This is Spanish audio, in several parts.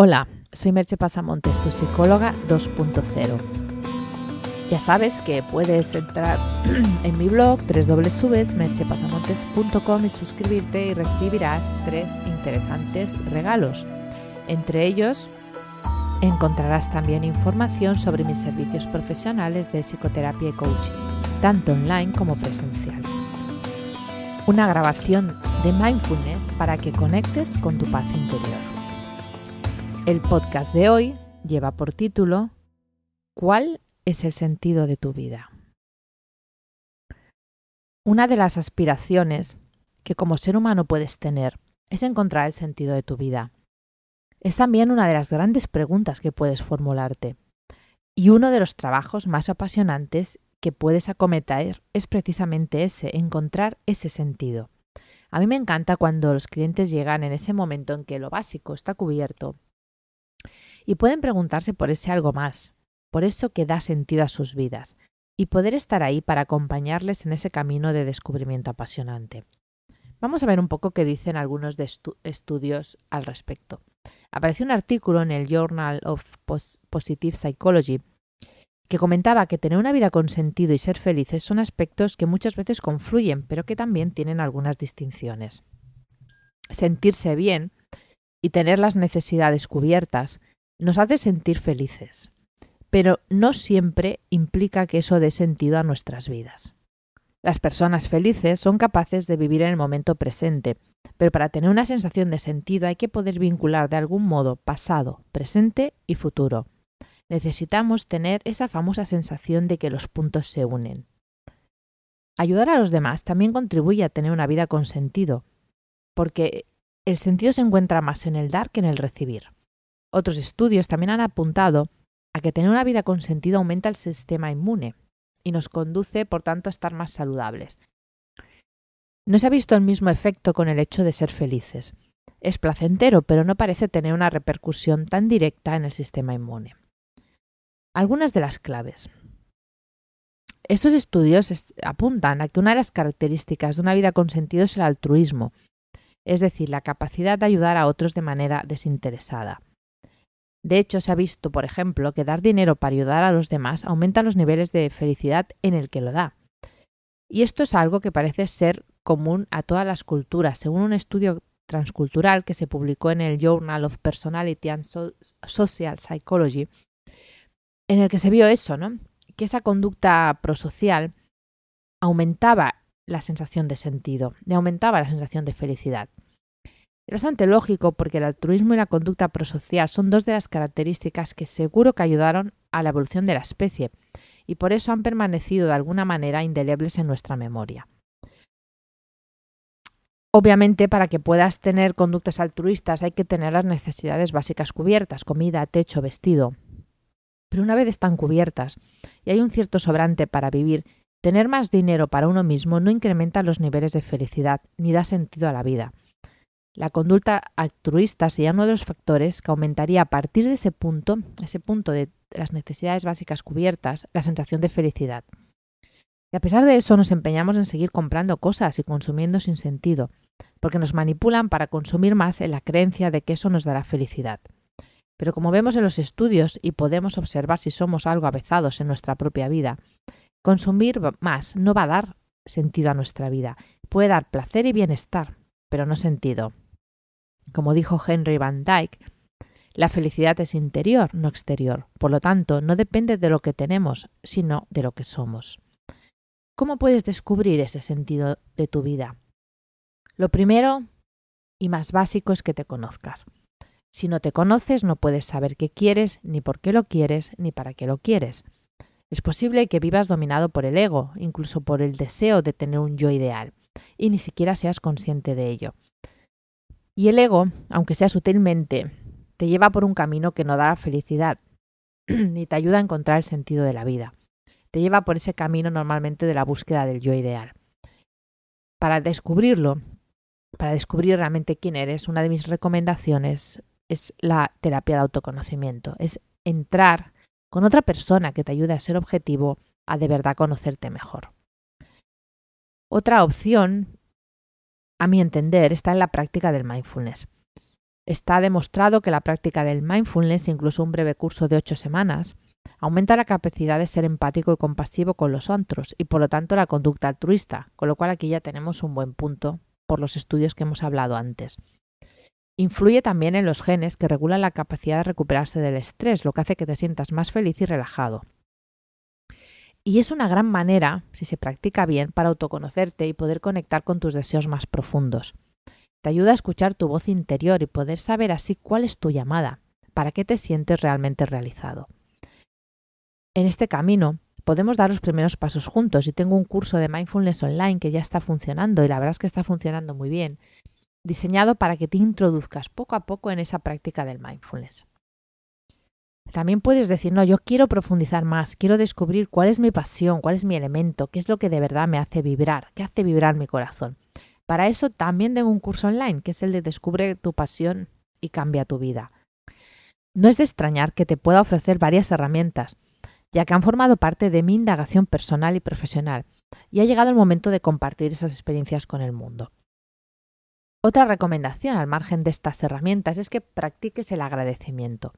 Hola, soy Merche Pasamontes, tu psicóloga 2.0. Ya sabes que puedes entrar en mi blog www.merchepasamontes.com y suscribirte y recibirás tres interesantes regalos. Entre ellos encontrarás también información sobre mis servicios profesionales de psicoterapia y coaching, tanto online como presencial. Una grabación de mindfulness para que conectes con tu paz interior. El podcast de hoy lleva por título ¿Cuál es el sentido de tu vida? Una de las aspiraciones que como ser humano puedes tener es encontrar el sentido de tu vida. Es también una de las grandes preguntas que puedes formularte. Y uno de los trabajos más apasionantes que puedes acometer es precisamente ese, encontrar ese sentido. A mí me encanta cuando los clientes llegan en ese momento en que lo básico está cubierto y pueden preguntarse por ese algo más, por eso que da sentido a sus vidas, y poder estar ahí para acompañarles en ese camino de descubrimiento apasionante. Vamos a ver un poco qué dicen algunos de estudios al respecto. Apareció un artículo en el Journal of Positive Psychology que comentaba que tener una vida con sentido y ser felices son aspectos que muchas veces confluyen, pero que también tienen algunas distinciones. Sentirse bien y tener las necesidades cubiertas nos hace sentir felices, pero no siempre implica que eso dé sentido a nuestras vidas. Las personas felices son capaces de vivir en el momento presente, pero para tener una sensación de sentido hay que poder vincular de algún modo pasado, presente y futuro. Necesitamos tener esa famosa sensación de que los puntos se unen. Ayudar a los demás también contribuye a tener una vida con sentido, porque el sentido se encuentra más en el dar que en el recibir. Otros estudios también han apuntado a que tener una vida con sentido aumenta el sistema inmune y nos conduce, por tanto, a estar más saludables. No se ha visto el mismo efecto con el hecho de ser felices. Es placentero, pero no parece tener una repercusión tan directa en el sistema inmune. Algunas de las claves. Estos estudios apuntan a que una de las características de una vida con sentido es el altruismo, es decir, la capacidad de ayudar a otros de manera desinteresada. De hecho, se ha visto, por ejemplo, que dar dinero para ayudar a los demás aumenta los niveles de felicidad en el que lo da. Y esto es algo que parece ser común a todas las culturas, según un estudio transcultural que se publicó en el Journal of Personality and Social Psychology, en el que se vio eso, ¿no? Que esa conducta prosocial aumentaba la sensación de sentido, y aumentaba la sensación de felicidad. Es bastante lógico porque el altruismo y la conducta prosocial son dos de las características que seguro que ayudaron a la evolución de la especie y por eso han permanecido de alguna manera indelebles en nuestra memoria. Obviamente, para que puedas tener conductas altruistas hay que tener las necesidades básicas cubiertas, comida, techo, vestido. Pero una vez están cubiertas y hay un cierto sobrante para vivir, tener más dinero para uno mismo no incrementa los niveles de felicidad ni da sentido a la vida. La conducta altruista sería uno de los factores que aumentaría a partir de ese punto, ese punto de las necesidades básicas cubiertas, la sensación de felicidad. Y a pesar de eso nos empeñamos en seguir comprando cosas y consumiendo sin sentido, porque nos manipulan para consumir más en la creencia de que eso nos dará felicidad. Pero como vemos en los estudios y podemos observar si somos algo avezados en nuestra propia vida, consumir más no va a dar sentido a nuestra vida. Puede dar placer y bienestar, pero no sentido. Como dijo Henry Van Dyke, la felicidad es interior, no exterior. Por lo tanto, no depende de lo que tenemos, sino de lo que somos. ¿Cómo puedes descubrir ese sentido de tu vida? Lo primero y más básico es que te conozcas. Si no te conoces, no puedes saber qué quieres, ni por qué lo quieres, ni para qué lo quieres. Es posible que vivas dominado por el ego, incluso por el deseo de tener un yo ideal, y ni siquiera seas consciente de ello. Y el ego, aunque sea sutilmente, te lleva por un camino que no da felicidad, ni te ayuda a encontrar el sentido de la vida. Te lleva por ese camino normalmente de la búsqueda del yo ideal. Para descubrirlo, para descubrir realmente quién eres, una de mis recomendaciones es la terapia de autoconocimiento. Es entrar con otra persona que te ayude a ser objetivo, a de verdad conocerte mejor. Otra opción a mi entender, está en la práctica del mindfulness. Está demostrado que la práctica del mindfulness, incluso un breve curso de ocho semanas, aumenta la capacidad de ser empático y compasivo con los otros y por lo tanto la conducta altruista, con lo cual aquí ya tenemos un buen punto por los estudios que hemos hablado antes. Influye también en los genes que regulan la capacidad de recuperarse del estrés, lo que hace que te sientas más feliz y relajado. Y es una gran manera, si se practica bien, para autoconocerte y poder conectar con tus deseos más profundos. Te ayuda a escuchar tu voz interior y poder saber así cuál es tu llamada, para qué te sientes realmente realizado. En este camino podemos dar los primeros pasos juntos y tengo un curso de mindfulness online que ya está funcionando y la verdad es que está funcionando muy bien, diseñado para que te introduzcas poco a poco en esa práctica del mindfulness. También puedes decir, no, yo quiero profundizar más, quiero descubrir cuál es mi pasión, cuál es mi elemento, qué es lo que de verdad me hace vibrar, qué hace vibrar mi corazón. Para eso también tengo un curso online, que es el de Descubre tu pasión y cambia tu vida. No es de extrañar que te pueda ofrecer varias herramientas, ya que han formado parte de mi indagación personal y profesional, y ha llegado el momento de compartir esas experiencias con el mundo. Otra recomendación al margen de estas herramientas es que practiques el agradecimiento.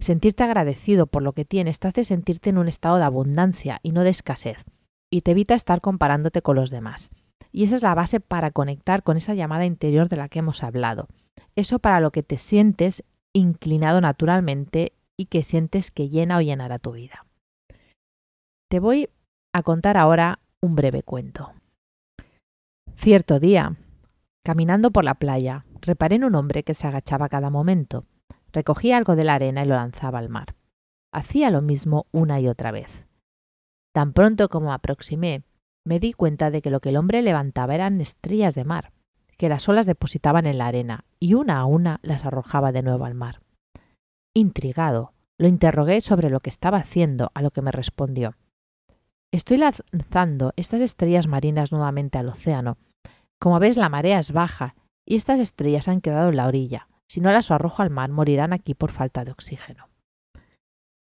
Sentirte agradecido por lo que tienes te hace sentirte en un estado de abundancia y no de escasez, y te evita estar comparándote con los demás. Y esa es la base para conectar con esa llamada interior de la que hemos hablado. Eso para lo que te sientes inclinado naturalmente y que sientes que llena o llenará tu vida. Te voy a contar ahora un breve cuento. Cierto día, caminando por la playa, reparé en un hombre que se agachaba cada momento. Recogía algo de la arena y lo lanzaba al mar. Hacía lo mismo una y otra vez. Tan pronto como aproximé, me di cuenta de que lo que el hombre levantaba eran estrellas de mar, que las olas depositaban en la arena y una a una las arrojaba de nuevo al mar. Intrigado, lo interrogué sobre lo que estaba haciendo, a lo que me respondió Estoy lanzando estas estrellas marinas nuevamente al océano. Como ves, la marea es baja y estas estrellas han quedado en la orilla. Si no las arrojo al mar, morirán aquí por falta de oxígeno.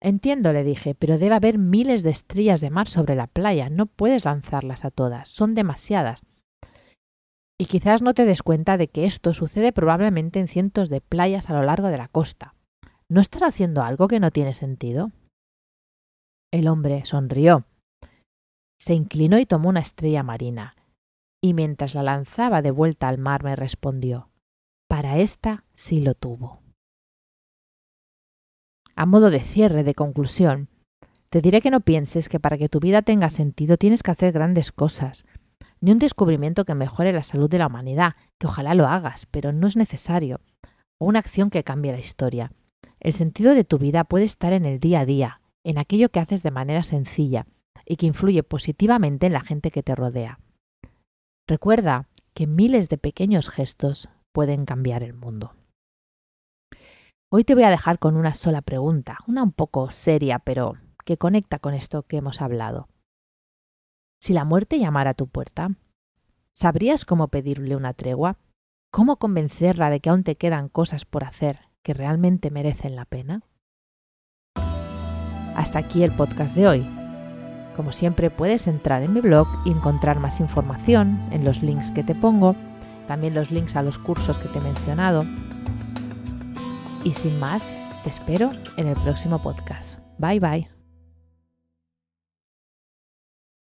Entiendo, le dije, pero debe haber miles de estrellas de mar sobre la playa. No puedes lanzarlas a todas. Son demasiadas. Y quizás no te des cuenta de que esto sucede probablemente en cientos de playas a lo largo de la costa. ¿No estás haciendo algo que no tiene sentido? El hombre sonrió. Se inclinó y tomó una estrella marina. Y mientras la lanzaba de vuelta al mar me respondió, para esta sí lo tuvo. A modo de cierre, de conclusión, te diré que no pienses que para que tu vida tenga sentido tienes que hacer grandes cosas, ni un descubrimiento que mejore la salud de la humanidad, que ojalá lo hagas, pero no es necesario, o una acción que cambie la historia. El sentido de tu vida puede estar en el día a día, en aquello que haces de manera sencilla y que influye positivamente en la gente que te rodea. Recuerda que miles de pequeños gestos pueden cambiar el mundo. Hoy te voy a dejar con una sola pregunta, una un poco seria, pero que conecta con esto que hemos hablado. Si la muerte llamara a tu puerta, ¿sabrías cómo pedirle una tregua? ¿Cómo convencerla de que aún te quedan cosas por hacer que realmente merecen la pena? Hasta aquí el podcast de hoy. Como siempre puedes entrar en mi blog y encontrar más información en los links que te pongo, también los links a los cursos que te he mencionado y sin más, te espero en el próximo podcast. Bye bye.